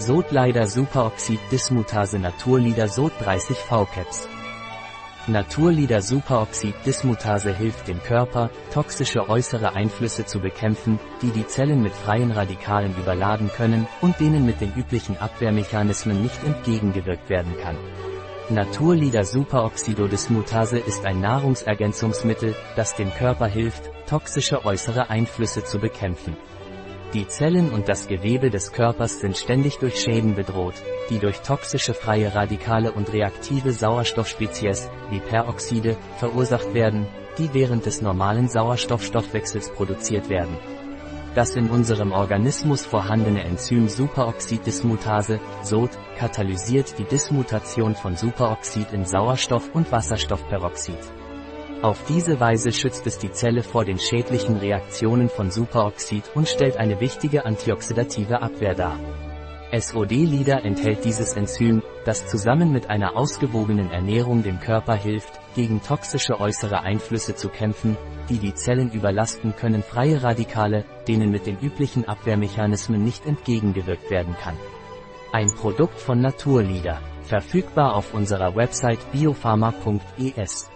Sodleider Superoxid Dismutase Naturlieder Sod 30 V-Caps. Naturlieder Superoxid Dismutase hilft dem Körper, toxische äußere Einflüsse zu bekämpfen, die die Zellen mit freien Radikalen überladen können und denen mit den üblichen Abwehrmechanismen nicht entgegengewirkt werden kann. Naturlieder Superoxidodismutase ist ein Nahrungsergänzungsmittel, das dem Körper hilft, toxische äußere Einflüsse zu bekämpfen. Die Zellen und das Gewebe des Körpers sind ständig durch Schäden bedroht, die durch toxische freie Radikale und reaktive Sauerstoffspezies, wie Peroxide, verursacht werden, die während des normalen Sauerstoffstoffwechsels produziert werden. Das in unserem Organismus vorhandene Enzym Superoxiddismutase, SOD, katalysiert die Dismutation von Superoxid in Sauerstoff und Wasserstoffperoxid. Auf diese Weise schützt es die Zelle vor den schädlichen Reaktionen von Superoxid und stellt eine wichtige antioxidative Abwehr dar. SOD-Lieder enthält dieses Enzym, das zusammen mit einer ausgewogenen Ernährung dem Körper hilft, gegen toxische äußere Einflüsse zu kämpfen, die die Zellen überlasten können freie Radikale, denen mit den üblichen Abwehrmechanismen nicht entgegengewirkt werden kann. Ein Produkt von Naturlieder, verfügbar auf unserer Website biopharma.es.